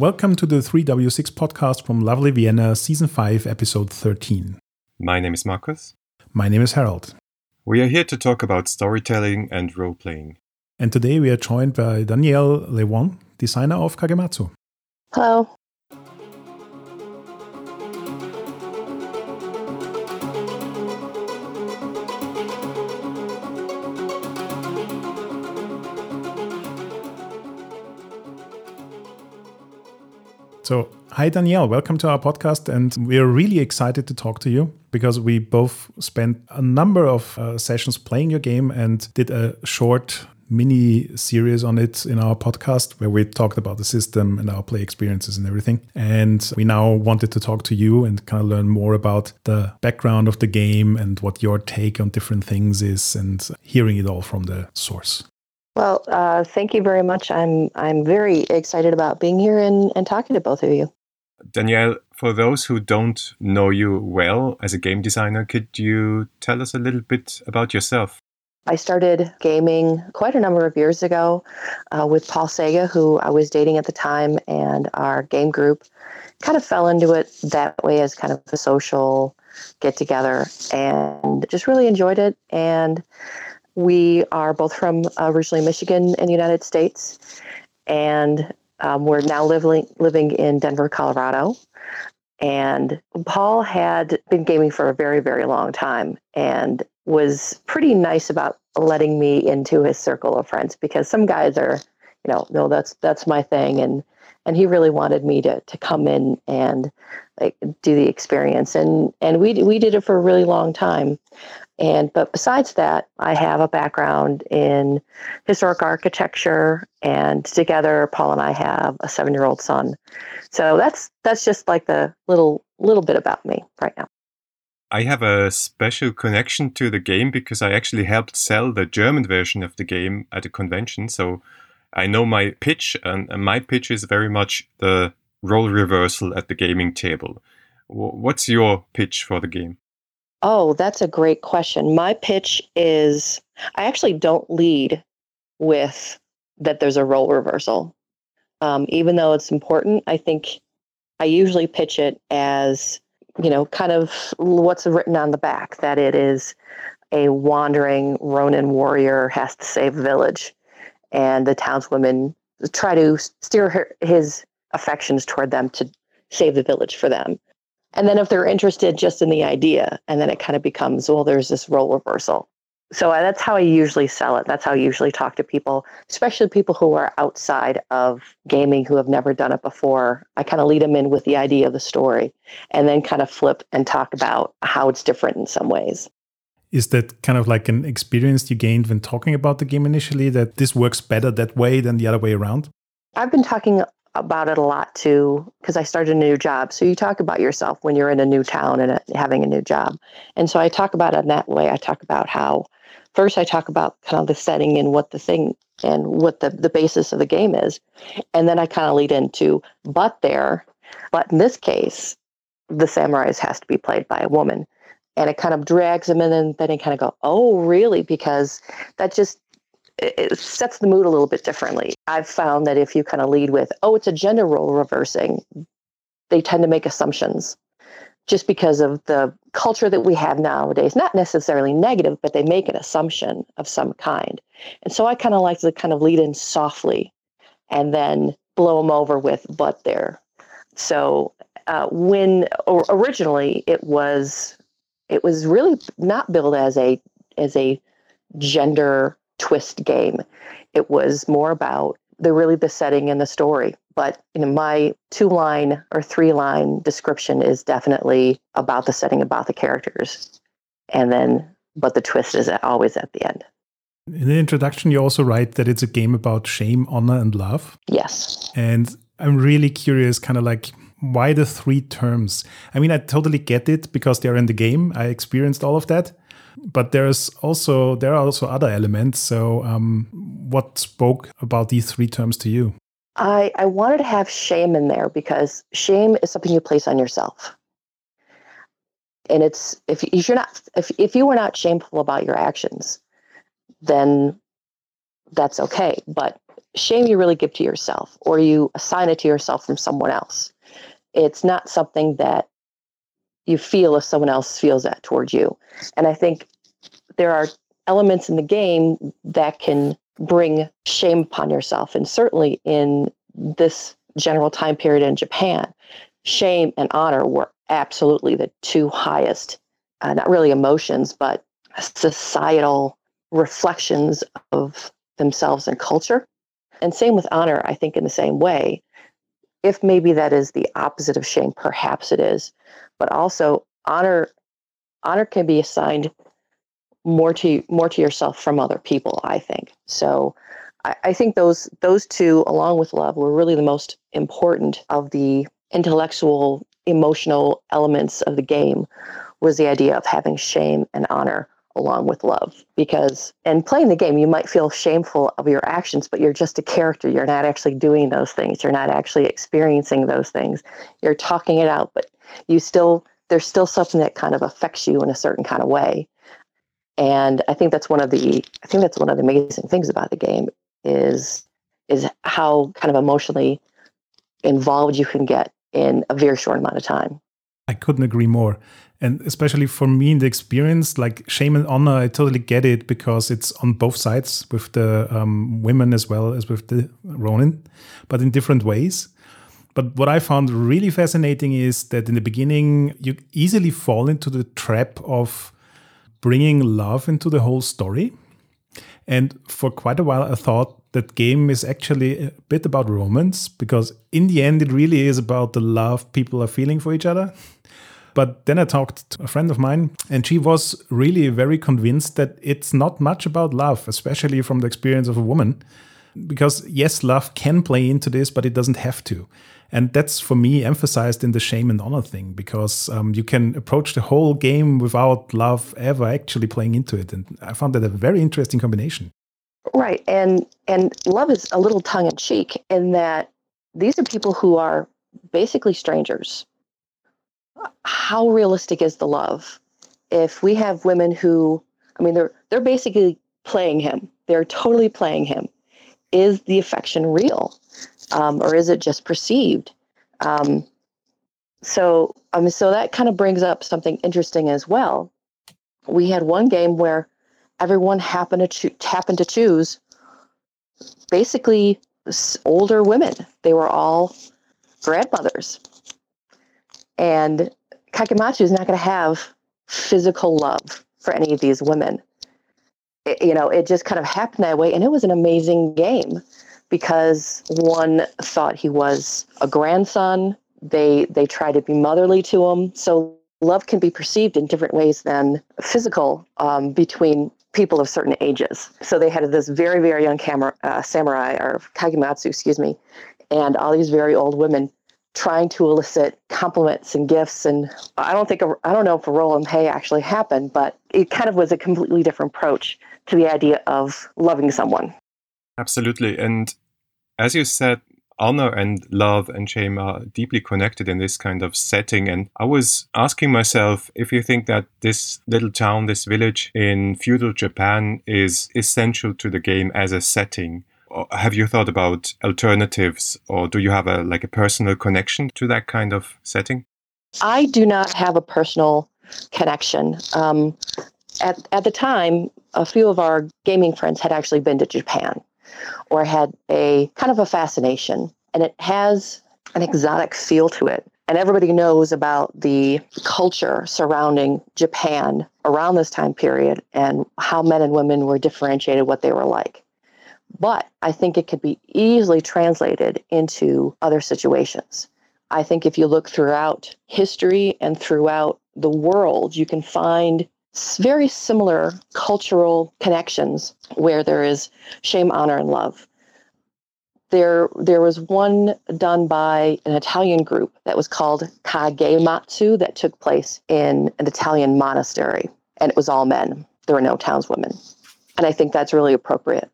Welcome to the 3W6 podcast from lovely Vienna, season 5, episode 13. My name is Markus. My name is Harold. We are here to talk about storytelling and role playing. And today we are joined by Danielle Lewon, designer of Kagematsu. Hello. So, hi Danielle, welcome to our podcast. And we are really excited to talk to you because we both spent a number of uh, sessions playing your game and did a short mini series on it in our podcast where we talked about the system and our play experiences and everything. And we now wanted to talk to you and kind of learn more about the background of the game and what your take on different things is and hearing it all from the source. Well, uh, thank you very much. I'm I'm very excited about being here and, and talking to both of you. Danielle, for those who don't know you well as a game designer, could you tell us a little bit about yourself? I started gaming quite a number of years ago uh, with Paul Czege, who I was dating at the time, and our game group kind of fell into it that way as kind of a social get together and just really enjoyed it. And we are both from originally Michigan in the United States, and um, we're now living living in Denver, Colorado. And Paul had been gaming for a very, very long time and was pretty nice about letting me into his circle of friends because some guys are, you know, no, that's that's my thing, and and he really wanted me to to come in and like do the experience, and and we we did it for a really long time. And but besides that, I have a background in historic architecture, and together Paul and I have a seven-year-old son. So that's that's just like the little little bit about me right now. I have a special connection to the game because I actually helped sell the German version of the game at a convention. So I know my pitch, and my pitch is very much the role reversal at the gaming table. What's your pitch for the game? Oh, that's a great question. My pitch is I actually don't lead with that there's a role reversal. Um, even though it's important, I think I usually pitch it as, you know, kind of what's written on the back that it is a wandering Ronin warrior has to save a village. And the townswomen try to steer her, his affections toward them to save the village for them. And then if they're interested just in the idea, and then it kind of becomes, well, there's this role reversal. So uh, that's how I usually sell it. That's how I usually talk to people, especially people who are outside of gaming who have never done it before. I kind of lead them in with the idea of the story and then kind of flip and talk about how it's different in some ways. Is that kind of like an experience you gained when talking about the game initially that this works better that way than the other way around? I've been talking about it a lot too because I started a new job. So you talk about yourself when you're in a new town and having a new job. And so I talk about it in that way. I talk about how first I talk about kind of the setting and what the thing and what the, the basis of the game is. And then I kind of lead into but there, but in this case, the samurais has to be played by a woman. And it kind of drags them in and then they kind of go, oh, really? Because that just it sets the mood a little bit differently. I've found that if you kind of lead with, oh, it's a gender role reversing, they tend to make assumptions just because of the culture that we have nowadays. Not necessarily negative, but they make an assumption of some kind. And so I kind of like to kind of lead in softly and then blow them over with, but there. So uh, when originally it was, it was really not billed as a as a gender twist game. It was more about the really the setting and the story. But you know, my two line or three line description is definitely about the setting, about the characters, and then but the twist is always at the end. In the introduction, you also write that it's a game about shame, honor, and love. Yes. And I'm really curious, kind of like why the three terms? I mean, I totally get it because they're in the game. I experienced all of that but there's also there are also other elements. So, um, what spoke about these three terms to you? I I wanted to have shame in there because shame is something you place on yourself, and it's if if you're not if if you were not shameful about your actions, then that's okay. But shame you really give to yourself or you assign it to yourself from someone else. It's not something that you feel if someone else feels that towards you. And I think there are elements in the game that can bring shame upon yourself. And certainly in this general time period in Japan, shame and honor were absolutely the two highest, uh, not really emotions, but societal reflections of themselves and culture. And same with honor, I think, in the same way. If maybe that is the opposite of shame, perhaps it is. But also honor honor can be assigned more to more to yourself from other people, I think. So I, I think those those two, along with love, were really the most important of the intellectual, emotional elements of the game was the idea of having shame and honor along with love because in playing the game you might feel shameful of your actions but you're just a character. You're not actually doing those things. You're not actually experiencing those things. You're talking it out but you still there's still something that kind of affects you in a certain kind of way. And i think that's one of the i think that's one of the amazing things about the game is is how kind of emotionally involved you can get in a very short amount of time. I couldn't agree more and especially for me in the experience like shame and honor i totally get it because it's on both sides with the um, women as well as with the ronin but in different ways. But what i found really fascinating is that in the beginning you easily fall into the trap of bringing love into the whole story. And for quite a while i thought that game is actually a bit about romance because in the end it really is about the love people are feeling for each other but then I talked to a friend of mine, and she was really very convinced that it's not much about love, especially from the experience of a woman. Because, yes, love can play into this, but it doesn't have to. And that's for me emphasized in the shame and honor thing because um, you can approach the whole game without love ever actually playing into it. And I found that a very interesting combination. Right. And and love is a little tongue in cheek in that these are people who are basically strangers how realistic is the love? If we have women who, I mean, they're they're basically playing him. They're totally playing him. Is the affection real, um, or is it just perceived? Um, so, um, so that kind of brings up something interesting as well. We had one game where everyone happened to cho- happened to choose basically older women. They were all grandmothers and Kagematsu is not going to have physical love for any of these women. It, you know, it just kind of happened that way. And it was an amazing game because one thought he was a grandson. They they try to be motherly to him. So love can be perceived in different ways than physical um, between people of certain ages. So they had this very very young camera, uh, samurai or kagematsu, excuse me, and all these very old women trying to elicit compliments and gifts. And I don't think, I don't know if a roll and pay actually happened, but it kind of was a completely different approach to the idea of loving someone. Absolutely. And as you said, honor and love and shame are deeply connected in this kind of setting. And I was asking myself if you think that this little town, this village in feudal Japan is essential to the game as a setting have you thought about alternatives or do you have a like a personal connection to that kind of setting? I do not have a personal connection. Um, at, at the time a few of our gaming friends had actually been to japan or had a kind of a fascination and it has an exotic feel to it. And everybody knows about the culture surrounding Japan around this time period and how men and women were differentiated, what they were like. But I think it could be easily translated into other situations. I think if you look throughout history and throughout the world, you can find very similar cultural connections where there is shame, honor, and love. There, there was one done by an Italian group that was called Kagematsu that took place in an Italian monastery, and it was all men. There were no townswomen. And I think that's really appropriate.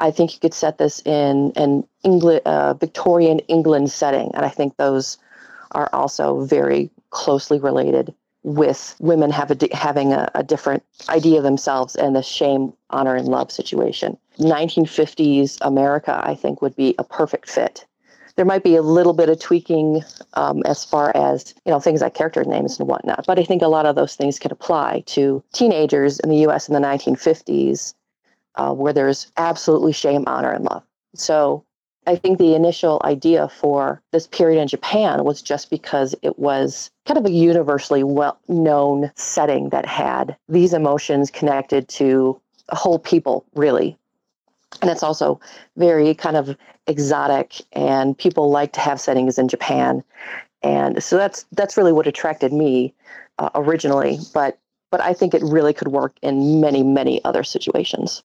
I think you could set this in an England, uh, Victorian England setting, and I think those are also very closely related with women have a, having a, a different idea of themselves and the shame, honor, and love situation. 1950s America, I think, would be a perfect fit. There might be a little bit of tweaking um, as far as you know things like character names and whatnot, but I think a lot of those things could apply to teenagers in the U.S. in the 1950s, uh, where there's absolutely shame, honor, and love. So I think the initial idea for this period in Japan was just because it was kind of a universally well known setting that had these emotions connected to a whole people, really. And it's also very kind of exotic, and people like to have settings in Japan. And so that's that's really what attracted me uh, originally. But but I think it really could work in many many other situations.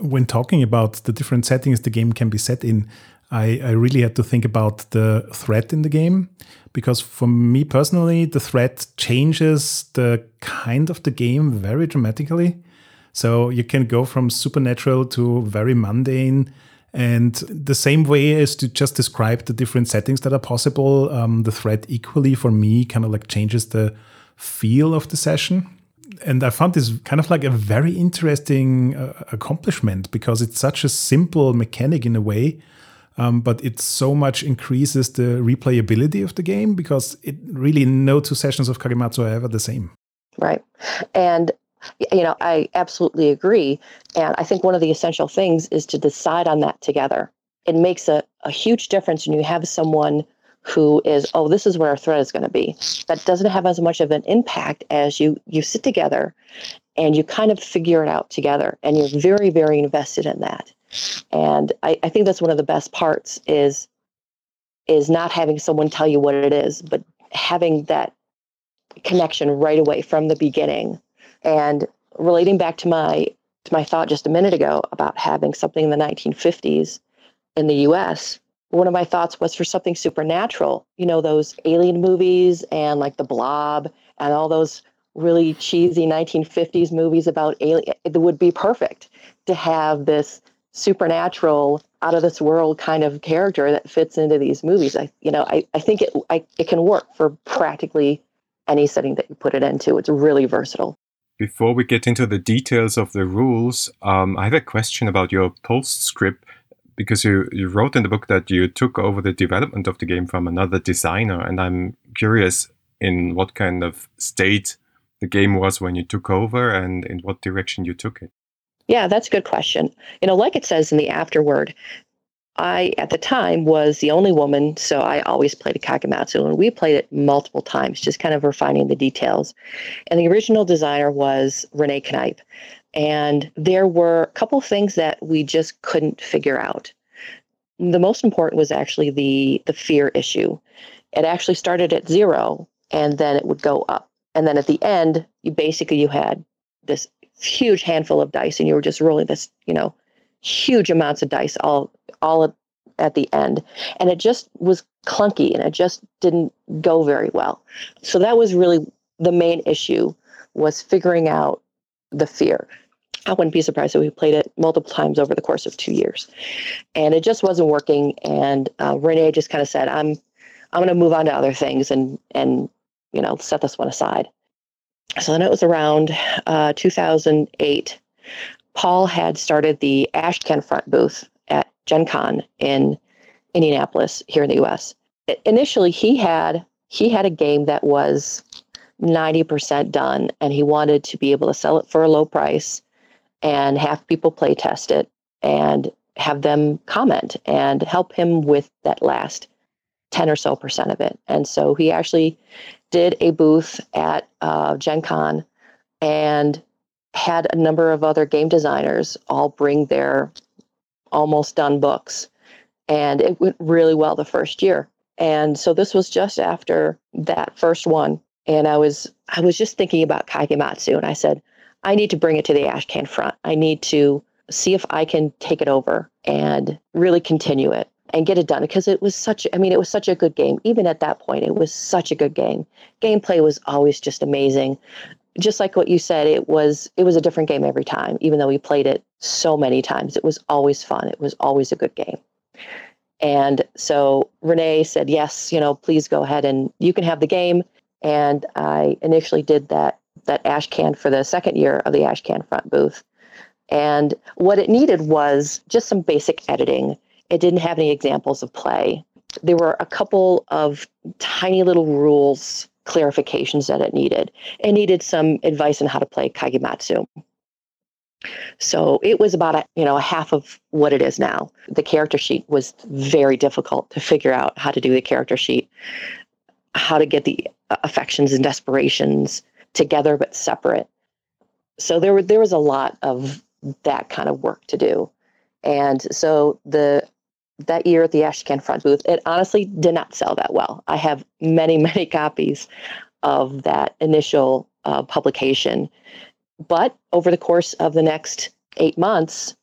When talking about the different settings the game can be set in, I, I really had to think about the threat in the game because for me personally, the threat changes the kind of the game very dramatically. So you can go from supernatural to very mundane. And the same way as to just describe the different settings that are possible, um, the threat equally for me kind of like changes the feel of the session. And I found this kind of like a very interesting uh, accomplishment because it's such a simple mechanic in a way um, but it so much increases the replayability of the game because it really no two sessions of Kagematsu are ever the same. Right. And you know, I absolutely agree. And I think one of the essential things is to decide on that together. It makes a, a huge difference when you have someone who is, oh, this is what our threat is going to be. That doesn't have as much of an impact as you you sit together and you kind of figure it out together and you're very, very invested in that. And I, I think that's one of the best parts is is not having someone tell you what it is, but having that connection right away from the beginning. And relating back to my to my thought just a minute ago about having something in the 1950s in the US, one of my thoughts was for something supernatural, you know, those alien movies and like the blob and all those really cheesy 1950s movies about alien it would be perfect to have this supernatural out of this world kind of character that fits into these movies. I you know i, I think it I, it can work for practically any setting that you put it into. It's really versatile. Before we get into the details of the rules um, i have a question about your postscript because you, you wrote in the book that you took over the development of the game from another designer and i'm curious in what kind of state the game was when you took over and in what direction you took it yeah, that's a good question. You know, like it says in the afterword, I, at the time, was the only woman, so I always played a Kagematsu, and we played it multiple times, just kind of refining the details. And the original designer was Renee Knipe. And there were a couple things that we just couldn't figure out. The most important was actually the the fear issue. It actually started at zero, and then it would go up. And then at the end, you basically you had this huge handful of dice and you were just rolling this, you know, huge amounts of dice all all at the end. And it just was clunky and it just didn't go very well. So that was really the main issue was figuring out the fear. I wouldn't be surprised if we played it multiple times over the course of two years, and it just wasn't working. And uh, Renee just kind of said, "I'm, I'm going to move on to other things and and you know set this one aside." so then it was around uh, 2008. Paul had started the Ashcan front booth at Gen Con in Indianapolis here in the US. Initially, he had he had a game that was 90% done and he wanted to be able to sell it for a low price and have people play test it and have them comment and help him with that last 10 or so percent of it. And so he actually did a booth at uh, Gen Con and had a number of other game designers all bring their almost done books. And it went really well the first year. And so this was just after that first one. And I was I was just thinking about Kagematsu and I said, I need to bring it to the Ashcan front. I need to see if I can take it over and really continue it and get it done. Because it was such I mean it was such a good game. Even at that point it was such a good game. Gameplay was always just amazing. Just like what you said it was it was a different game every time even though we played it so many times. It was always fun. It was always a good game. And so Renee said yes you know please go ahead and you can have the game And I initially did that that Ashcan for the second year of the Ashcan front booth. And what it needed was just some basic editing. It didn't have any examples of play. There were a couple of tiny little rules clarifications that it needed. It needed some advice on how to play Kagematsu. So it was about a you know a half of what it is now. The character sheet was very difficult to figure out how to do the character sheet, how to get the uh, affections and desperations together but separate. So there were there was a lot of that kind of work to do, and so the that year at the Ashcan front booth, it honestly did not sell that well. I have many many copies of that initial uh, publication but over the course of the next eight months,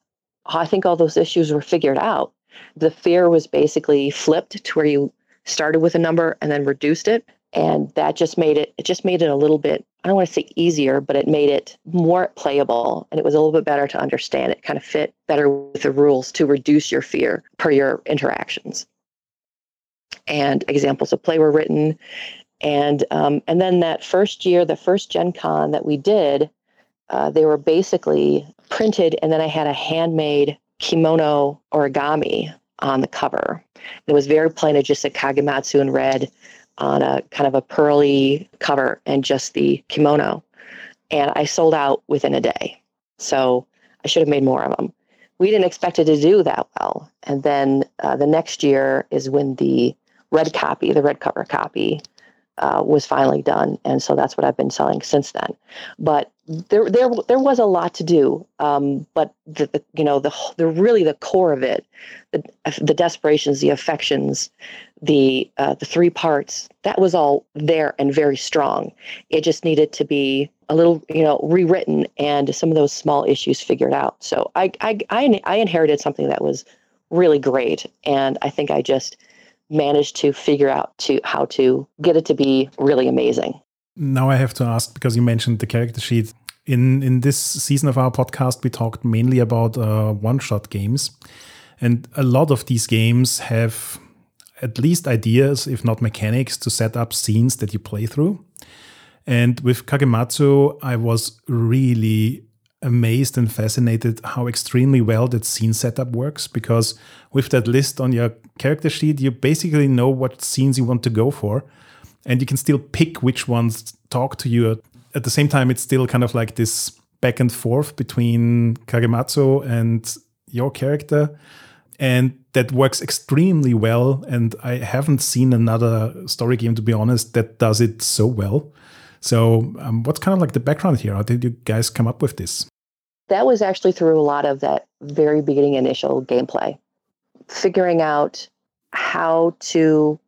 I think all those issues were figured out. The fear was basically flipped to where you started with a number and then reduced it. And that just made it, it just made it a little bit, I don't want to say easier, but it made it more playable and it was a little bit better to understand. It kind of fit better with the rules to reduce your fear per your interactions. And examples of play were written. And um, and then that first year, the first Gen Con that we did, uh, they were basically printed, and then I had a handmade kimono origami on the cover. It was very plain. Just said Kagematsu in red on a kind of a pearly cover and just the kimono. And I sold out within a day. So I should have made more of them. We didn't expect it to do that well. And then uh, the next year is when the red copy, the red cover copy, uh, was finally done, and so that's what I've been selling since then. But there, there, there was a lot to do. Um, but the, the, you know, the, the really the core of it, the, the desperations, the affections, the, uh, the three parts, that was all there and very strong. It just needed to be a little, you know, rewritten and some of those small issues figured out. So I, I, I, I inherited something that was really great, and I think I just managed to figure out to how to get it to be really amazing. Now I have to ask because you mentioned the character sheet. In in this season of our podcast, we talked mainly about uh, one-shot games, and a lot of these games have at least ideas, if not mechanics, to set up scenes that you play through. And with Kagematsu, I was really amazed and fascinated how extremely well that scene setup works because with that list on your character sheet, you basically know what scenes you want to go for and you can still pick which ones talk to you. At the same time, it's still kind of like this back and forth between Kagematsu and your character. And that works extremely well. And I haven't seen another story game, to be honest, that does it so well. So, um, what's kind of like the background here? How did you guys come up with this? That was actually through a lot of that very beginning initial gameplay, figuring out how to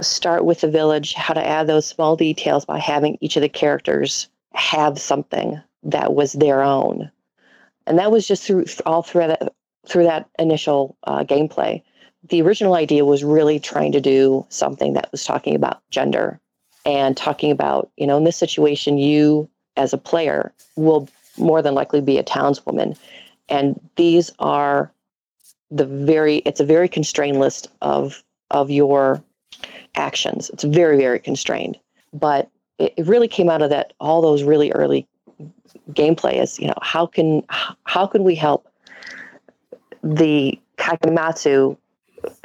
start with the village, how to add those small details by having each of the characters have something that was their own. And that was just through all through that through that initial uh, gameplay. The original idea was really trying to do something that was talking about gender and talking about, you know, in this situation, you as a player will more than likely be a townswoman. And these are the very, it's a very constrained list of, of your actions. It's very, very constrained. But it, it really came out of that, all those really early gameplay is, you know, how can, how can we help the Kagematsu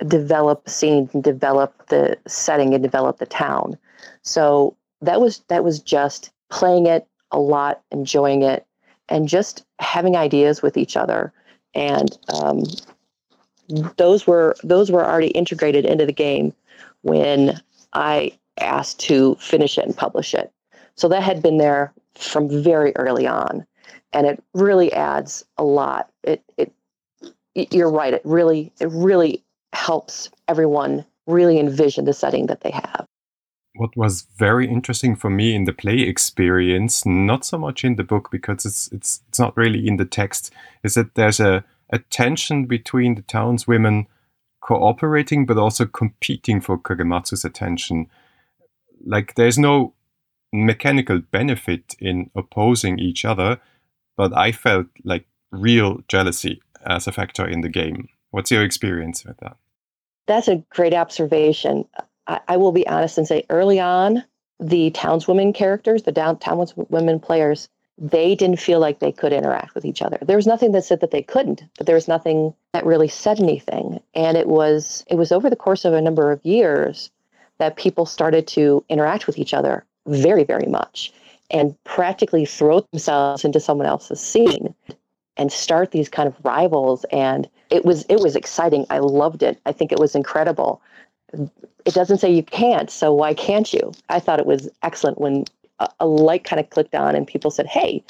develop scenes and develop the setting and develop the town so that was that was just playing it a lot, enjoying it, and just having ideas with each other. And um, those were those were already integrated into the game when I asked to finish it and publish it. So that had been there from very early on, and it really adds a lot. It it you're right. It really it really helps everyone really envision the setting that they have what was very interesting for me in the play experience, not so much in the book because it's it's it's not really in the text, is that there's a, a tension between the townswomen cooperating but also competing for Kagematsu's attention. Like there's no mechanical benefit in opposing each other, but I felt like real jealousy as a factor in the game. What's your experience with that? That's a great observation. I, I will be honest and say early on, the townswomen characters, the down women players, they didn't feel like they could interact with each other. There was nothing that said that they couldn't, but there was nothing that really said anything. And it was it was over the course of a number of years that people started to interact with each other very, very much and practically throw themselves into someone else's scene and start these kind of rivals. And it was it was exciting. I loved it. I think it was incredible. It doesn't say you can't so why can't you? I thought it was excellent when a, light kind of clicked on and people said hey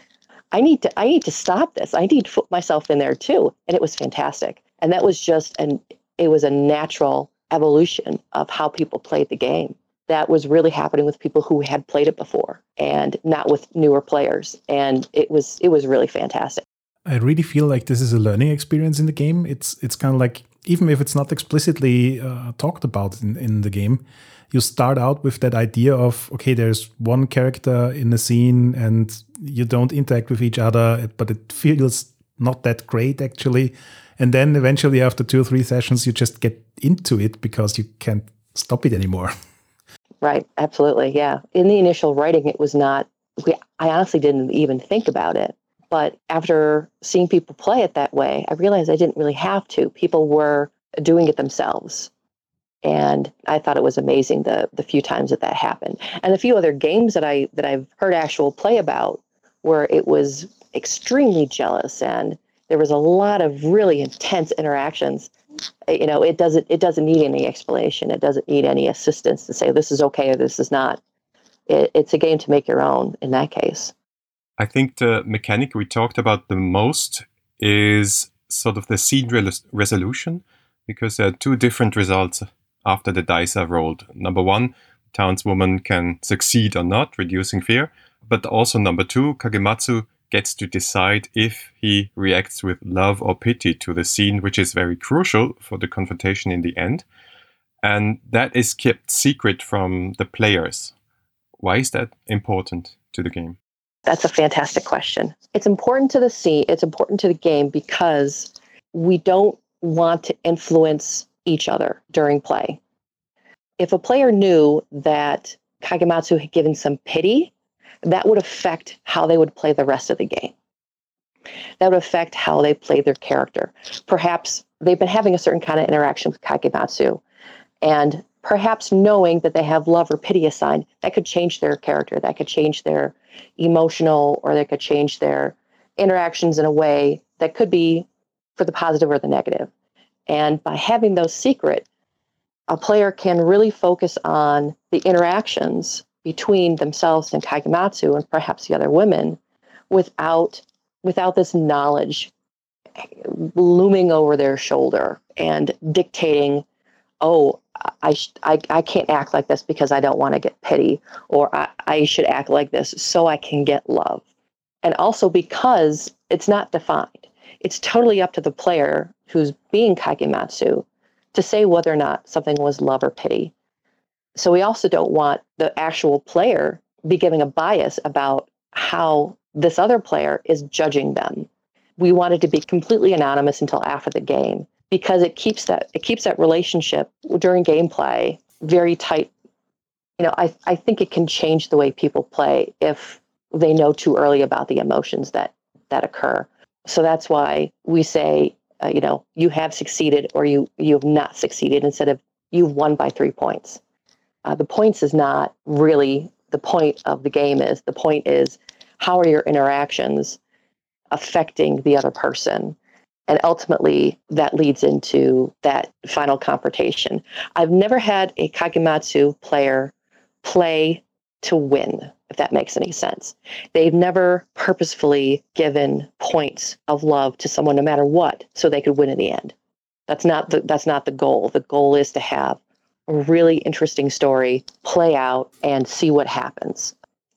i need to i need to stop this. I need to put myself in there too. And it was fantastic. And that was just an it was a natural evolution of how people played the game. That was really happening with people who had played it before and not with newer players. And it was it was really fantastic. I really feel like this is a learning experience in the game. It's it's kind of like even if it's not explicitly uh, talked about in, in the game you start out with that idea of okay there's one character in the scene and you don't interact with each other but it feels not that great actually and then eventually after two or three sessions you just get into it because you can't stop it anymore Right. Absolutely. Yeah. In the initial writing, it was not, I honestly didn't even think about it. But after seeing people play it that way, I realized I didn't really have to. People were doing it themselves. And I thought it was amazing the the few times that that happened. And a few other games that I that I've heard actual play about where it was extremely jealous and there was a lot of really intense interactions. Eh, you know it doesn't it doesn't need any explanation. It doesn't need any assistance to say this is okay or this is not. It, it's a game to make your own in that case. I think the mechanic we talked about the most is sort of the scene re- resolution because there are two different results after the dice are rolled number one townswoman can succeed or not reducing fear but also number two kagematsu gets to decide if he reacts with love or pity to the scene, which is very crucial for the confrontation in the end. And that is kept secret from the players. Why is that important to the game? That's a fantastic question. It's important to the scene, it's important to the game because we don't want to influence each other during play. If a player knew that Kagematsu had given some pity that would affect how they would play the rest of the game. That would affect how they play their character. Perhaps they've been having a certain kind of interaction with Kagematsu, and perhaps knowing that they have love or pity assigned, that could change their character, that could change their emotional, or they could change their interactions in a way that could be for the positive or the negative. And by having those secret, a player can really focus on the interactions between themselves and Kagematsu and perhaps the other women without without this knowledge looming over their shoulder and dictating, oh, I, I, I can't act like this because I don't want to get pity, or I, I should act like this so I can get love. And also because it's not defined. It's totally up to the player who's being Kagematsu to say whether or not something was love or pity. So we also don't want the actual player be giving a bias about how this other player is judging them. We want it to be completely anonymous until after the game because it keeps that it keeps that relationship during gameplay very tight. You know, I I think it can change the way people play if they know too early about the emotions that that occur. So that's why we say, uh, you know, you have succeeded or you you have not succeeded instead of you've won by three points. Uh, the points is not really the point of the game is the point is how are your interactions affecting the other person? And ultimately that leads into that final confrontation. I've never had a kagematsu player play to win if that makes any sense they've never purposefully given points of love to someone no matter what so they could win in the end that's not the that's not the goal the goal is to have a really interesting story play out and see what happens.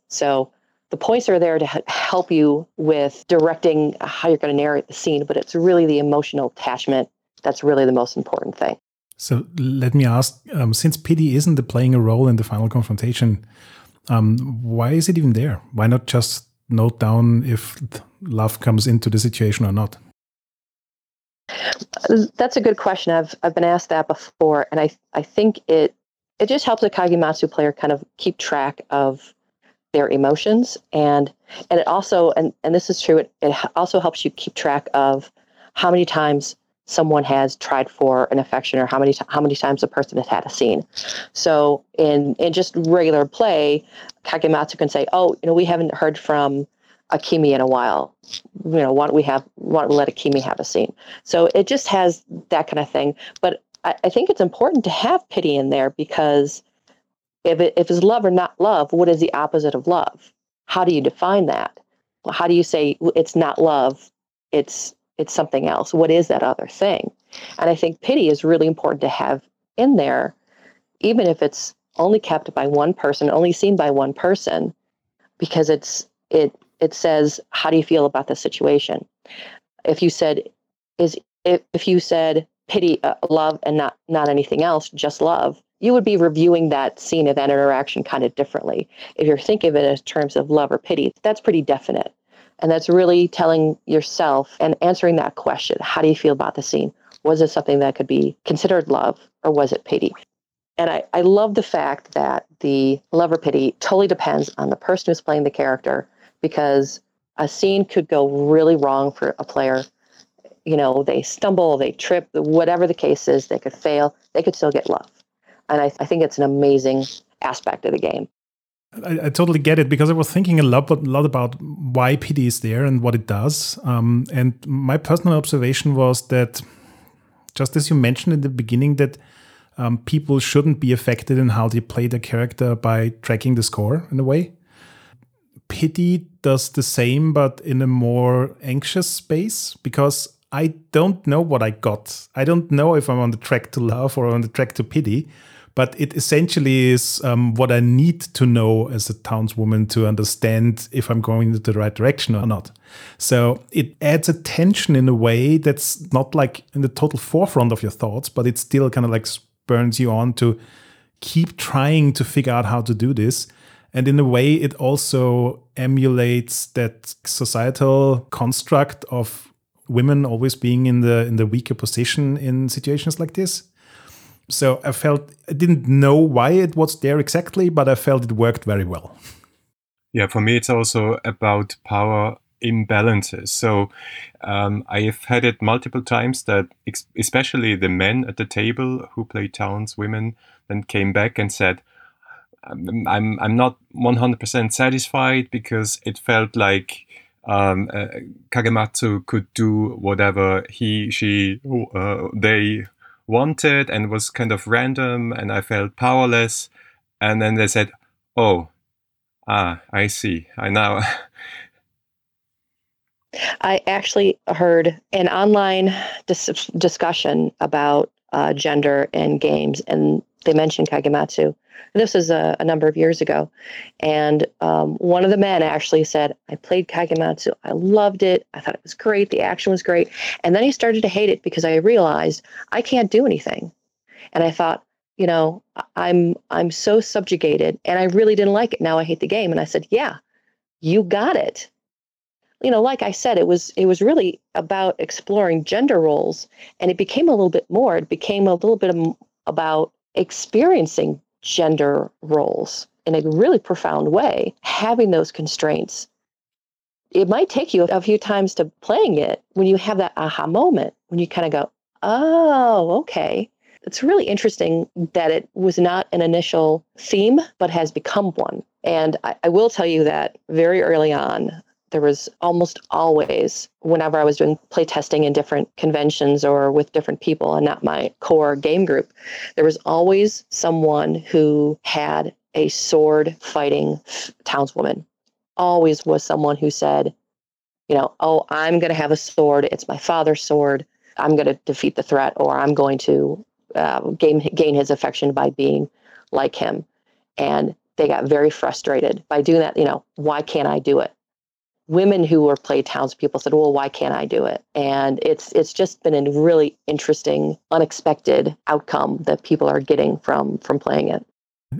So the points are there to help you with directing how you're going to narrate the scene, but it's really the emotional attachment that's really the most important thing. So let me ask um, since pity isn't playing a role in the final confrontation, um, why is it even there? Why not just note down if love comes into the situation or not? That's a good question. I've I've been asked that before, and I I think it it just helps a Kagematsu player kind of keep track of their emotions and and it also and and this is true it, it also helps you keep track of how many times someone has tried for an affection or how many how many times a person has had a scene so in in just regular play kagematsu can say oh you know we haven't heard from akimi in a while you know why don't we have why don't we let akimi have a scene so it just has that kind of thing but I, I think it's important to have pity in there because if it if it's love or not love, what is the opposite of love? How do you define that? How do you say it's not love? It's it's something else. What is that other thing? And I think pity is really important to have in there, even if it's only kept by one person, only seen by one person, because it's it it says how do you feel about the situation. If you said is if, if you said pity, uh, love, and not not anything else, just love, you would be reviewing that scene of that interaction kind of differently. If you're thinking of it in terms of love or pity, that's pretty definite. And that's really telling yourself and answering that question how do you feel about the scene? Was it something that could be considered love or was it pity? And I, I love the fact that the love or pity totally depends on the person who's playing the character because a scene could go really wrong for a player. You know, they stumble, they trip, whatever the case is, they could fail, they could still get love. And I, I think it's an amazing aspect of the game. I, I, totally get it because I was thinking a lot, a lot about why pity is there and what it does. Um, and my personal observation was that, just as you mentioned in the beginning, that um, people shouldn't be affected in how they play their character by tracking the score in a way. Pity does the same, but in a more anxious space because I don't know what I got. I don't know if I'm on the track to love or on the track to pity but it essentially is um, what I need to know as a townswoman to understand if I'm going in the right direction or not. So it adds a tension in a way that's not like in the total forefront of your thoughts, but it still kind of like spurns you on to keep trying to figure out how to do this. And in a way, it also emulates that societal construct of women always being in the in the weaker position in situations like this so I felt I didn't know why it was there exactly, but I felt it worked very well. Yeah, for me, it's also about power imbalances. So um, I've had it multiple times that, ex- especially the men at the table who play towns, women, then came back and said, I'm, I'm, I'm not 100% satisfied because it felt like um, uh, Kagematsu could do whatever he, she, uh, they wanted and was kind of random and I felt powerless. And then they said, Oh, ah, I see. I now. I actually heard an online dis- discussion about uh, gender and games, and they mentioned Kagematsu. This was a, a number of years ago. And um, one of the men actually said, I played Kagematsu. I loved it. I thought it was great. The action was great. And then he started to hate it because I realized I can't do anything. And I thought, you know, I'm I'm so subjugated and I really didn't like it. Now I hate the game. And I said, Yeah, you got it. You know, like I said, it was it was really about exploring gender roles. And it became a little bit more. It became a little bit about experiencing gender roles in a really profound way, having those constraints. It might take you a few times to playing it when you have that aha moment, when you kind of go, oh, okay. It's really interesting that it was not an initial theme, but has become one. And I, I will tell you that very early on, there was almost always, whenever I was doing playtesting in different conventions or with different people and not my core game group, there was always someone who had a sword fighting townswoman. Always was someone who said, you know, oh, I'm going to have a sword. It's my father's sword. I'm going to defeat the threat, or I'm going to uh, gain gain his affection by being like him. And they got very frustrated by doing that. You know, why can't I do it? Women who were played townspeople said, "Well, why can't I do it?" And it's it's just been a really interesting, unexpected outcome that people are getting from from playing it.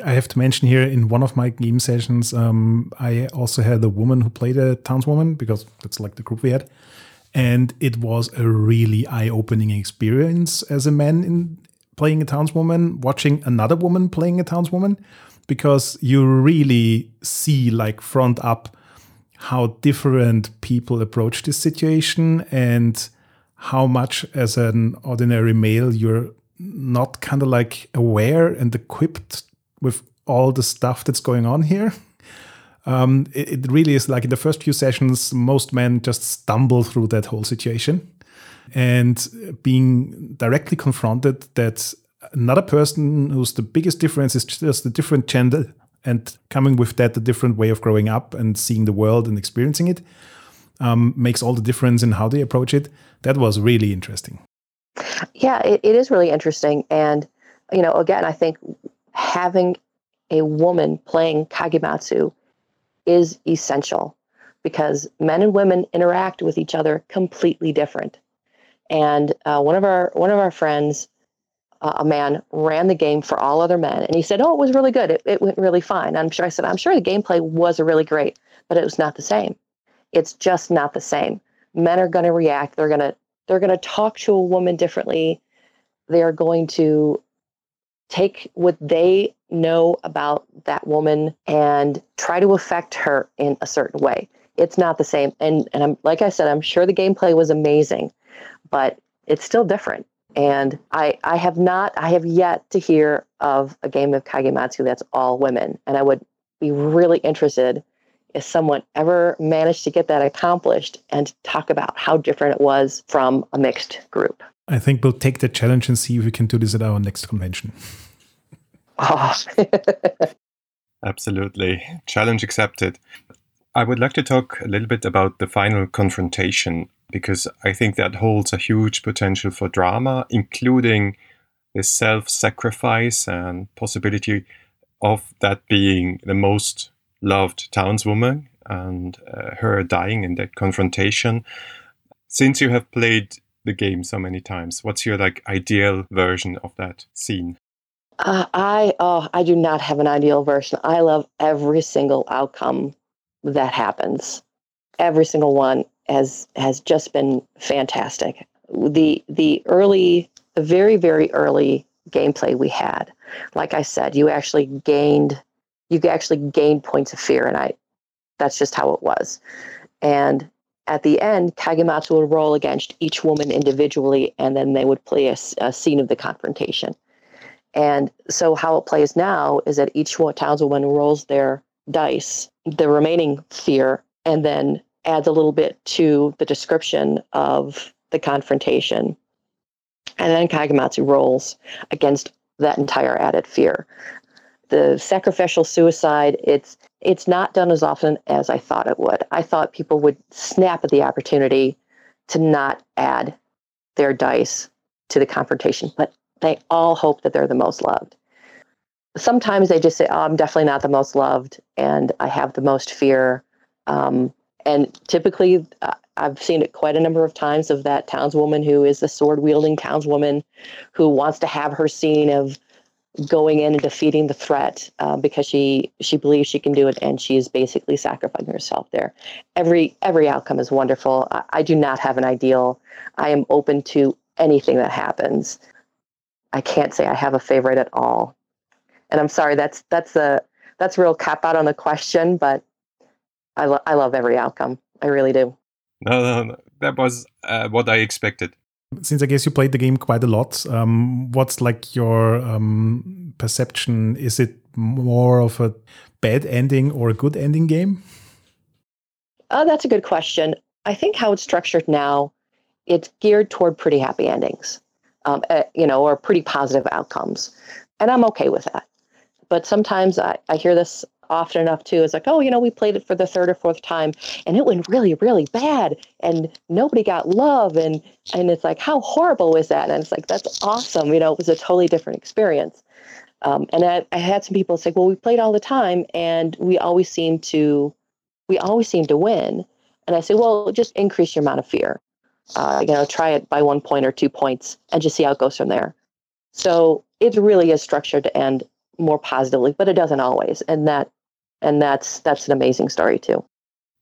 I have to mention here in one of my game sessions, um, I also had a woman who played a townswoman because that's like the group we had, and it was a really eye-opening experience as a man in playing a townswoman, watching another woman playing a townswoman, because you really see like front up how different people approach this situation and how much as an ordinary male you're not kind of like aware and equipped with all the stuff that's going on here. Um, it, it really is like in the first few sessions, most men just stumble through that whole situation. And being directly confronted that another person who's the biggest difference is just a different gender and coming with that a different way of growing up and seeing the world and experiencing it um, makes all the difference in how they approach it. That was really interesting. Yeah, it, it is really interesting. And, you know, again, I think having a woman playing Kagematsu is essential because men and women interact with each other completely different. And uh, one of our one of our friends, uh, a man, ran the game for all other men, and he said, "Oh, it was really good. It, it went really fine." I'm sure I said, "I'm sure the gameplay was really great, but it was not the same. It's just not the same. Men are going to react. They're going to they're going to talk to a woman differently. They are going to take what they know about that woman and try to affect her in a certain way. It's not the same. And and I'm like I said, I'm sure the gameplay was amazing, but it's still different. And I I have not I have yet to hear of a game of Kagematsu that's all women. And I would be really interested if someone ever managed to get that accomplished and talk about how different it was from a mixed group. I think we'll take the challenge and see if we can do this at our next convention. Oh. Absolutely. Challenge accepted. I would like to talk a little bit about the final confrontation because I think that holds a huge potential for drama, including the self sacrifice and possibility of that being the most loved townswoman and uh, her dying in that confrontation. Since you have played the game so many times, what's your like ideal version of that scene? Uh, I oh, I do not have an ideal version. I love every single outcome that happens. Every single one has has just been fantastic. The the early, the very very early gameplay we had, like I said, you actually gained you actually gained points of fear, and I that's just how it was. And at the end, Kagematsu would roll against each woman individually, and then they would play a, a scene of the confrontation. And so how it plays now is that each townswoman rolls their dice, the remaining fear, and then adds a little bit to the description of the confrontation. And then Kagematsu rolls against that entire added fear. The sacrificial suicide, it's it's not done as often as I thought it would. I thought people would snap at the opportunity to not add their dice to the confrontation, but they all hope that they're the most loved. Sometimes they just say, "Oh, I'm definitely not the most loved, and I have the most fear." Um, and typically, uh, I've seen it quite a number of times of that townswoman who is the sword wielding townswoman who wants to have her scene of going in and defeating the threat uh, because she she believes she can do it and she is basically sacrificing herself there. Every every outcome is wonderful. I, I, do not have an ideal. I am open to anything that happens. I can't say I have a favorite at all. And I'm sorry, that's that's a that's real cap out on the question, but I lo- I love every outcome. I really do. No, no, no. that was uh, what I expected. Since I guess you played the game quite a lot, um, what's like your um, perception? Is it more of a bad ending or a good ending game? Uh, that's a good question. I think how it's structured now, it's geared toward pretty happy endings um, uh, you know, or pretty positive outcomes. And I'm okay with that. But sometimes I, I hear this often enough too. It's like, oh, you know, we played it for the third or fourth time and it went really, really bad and nobody got love. And and it's like, how horrible was that? And it's like, that's awesome. You know, it was a totally different experience. Um, and I, I had some people say, well, we played all the time and we always seem to we always seem to win. And I say, well, just increase your amount of fear uh, you know, try it by one point or two points and just see how it goes from there. So it really is structured to end more positively, but it doesn't always. And that and that's that's an amazing story too.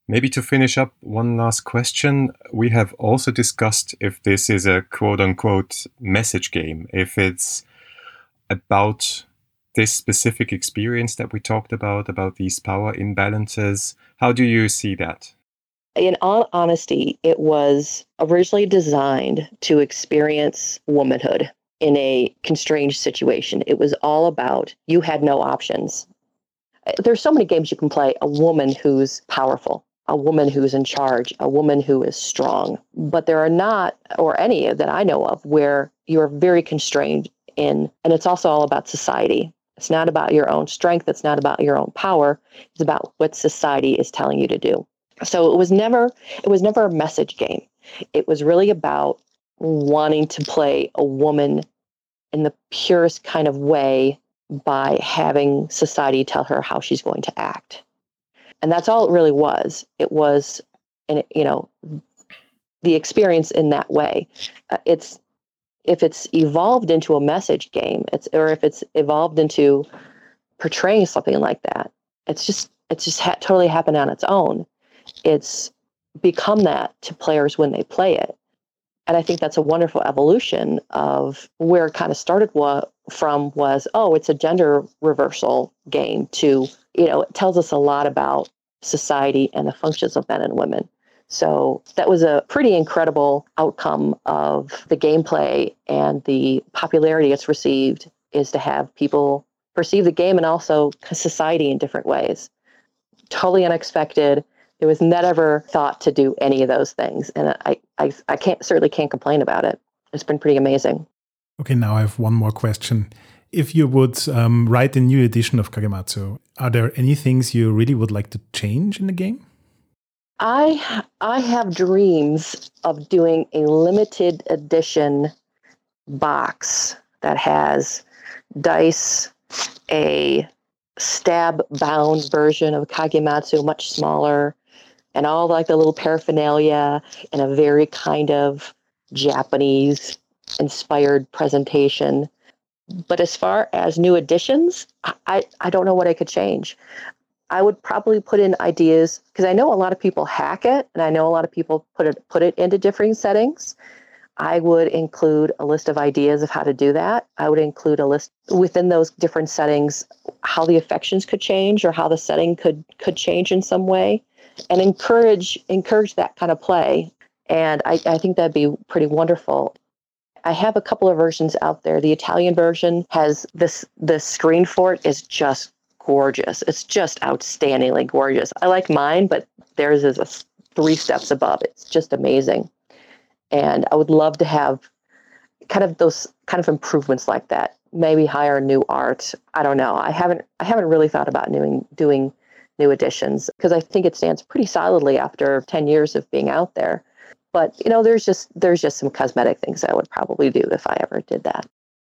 Maybe to finish up, one last question. We have also discussed if this is a quote unquote message game, if it's about this specific experience that we talked about, about these power imbalances? How do you see that? In all honesty, it was originally designed to experience womanhood in a constrained situation. It was all about you had no options. There's so many games you can play a woman who's powerful, a woman who's in charge, a woman who is strong. But there are not, or any that I know of, where you're very constrained in, and it's also all about society. It's not about your own strength, it's not about your own power, it's about what society is telling you to do. So it was never it was never a message game. It was really about wanting to play a woman in the purest kind of way by having society tell her how she's going to act. And that's all it really was. It was and you know the experience in that way. Uh, it's if it's evolved into a message game, it's or if it's evolved into portraying something like that, it's just it's just ha- totally happened on its own. It's become that to players when they play it, and I think that's a wonderful evolution of where it kind of started wa- from was oh it's a gender reversal game to you know it tells us a lot about society and the functions of men and women so that was a pretty incredible outcome of the gameplay and the popularity it's received is to have people perceive the game and also society in different ways. Totally unexpected. It was never thought to do any of those things. And I, I, I can't certainly can't complain about it. It's been pretty amazing. Okay, now I have one more question. If you would um, write a new edition of Kagematsu, are there any things you really would like to change in the game? I I have dreams of doing a limited edition box that has dice, a stab bound version of Kagematsu, much smaller, and all like the little paraphernalia in a very kind of Japanese inspired presentation. But as far as new additions, I, I don't know what I could change. I would probably put in ideas because I know a lot of people hack it and I know a lot of people put it put it into different settings. I would include a list of ideas of how to do that. I would include a list within those different settings how the affections could change or how the setting could could change in some way and encourage encourage that kind of play. And I, I think that'd be pretty wonderful. I have a couple of versions out there. The Italian version has this the screen for it is just gorgeous. It's just outstandingly gorgeous. I like mine, but theirs is a three steps above. It's just amazing. And I would love to have kind of those kind of improvements like that. Maybe hire new art. I don't know. I haven't I haven't really thought about doing doing new editions because I think it stands pretty solidly after 10 years of being out there. But you know, there's just there's just some cosmetic things I would probably do if I ever did that.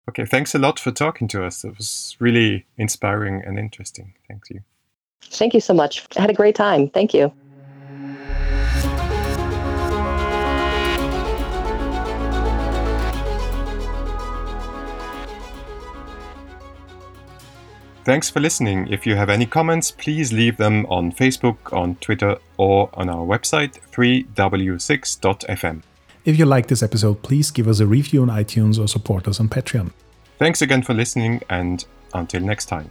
Okay, thanks a lot for talking to us. It was really inspiring and interesting. Thank you. Thank you so much. I had a great time. Thank you. Thanks for listening. If you have any comments, please leave them on Facebook, on Twitter, or on our website 3w6.fm. If you like this episode, please give us a review on iTunes or support us on Patreon. Thanks again for listening, and until next time.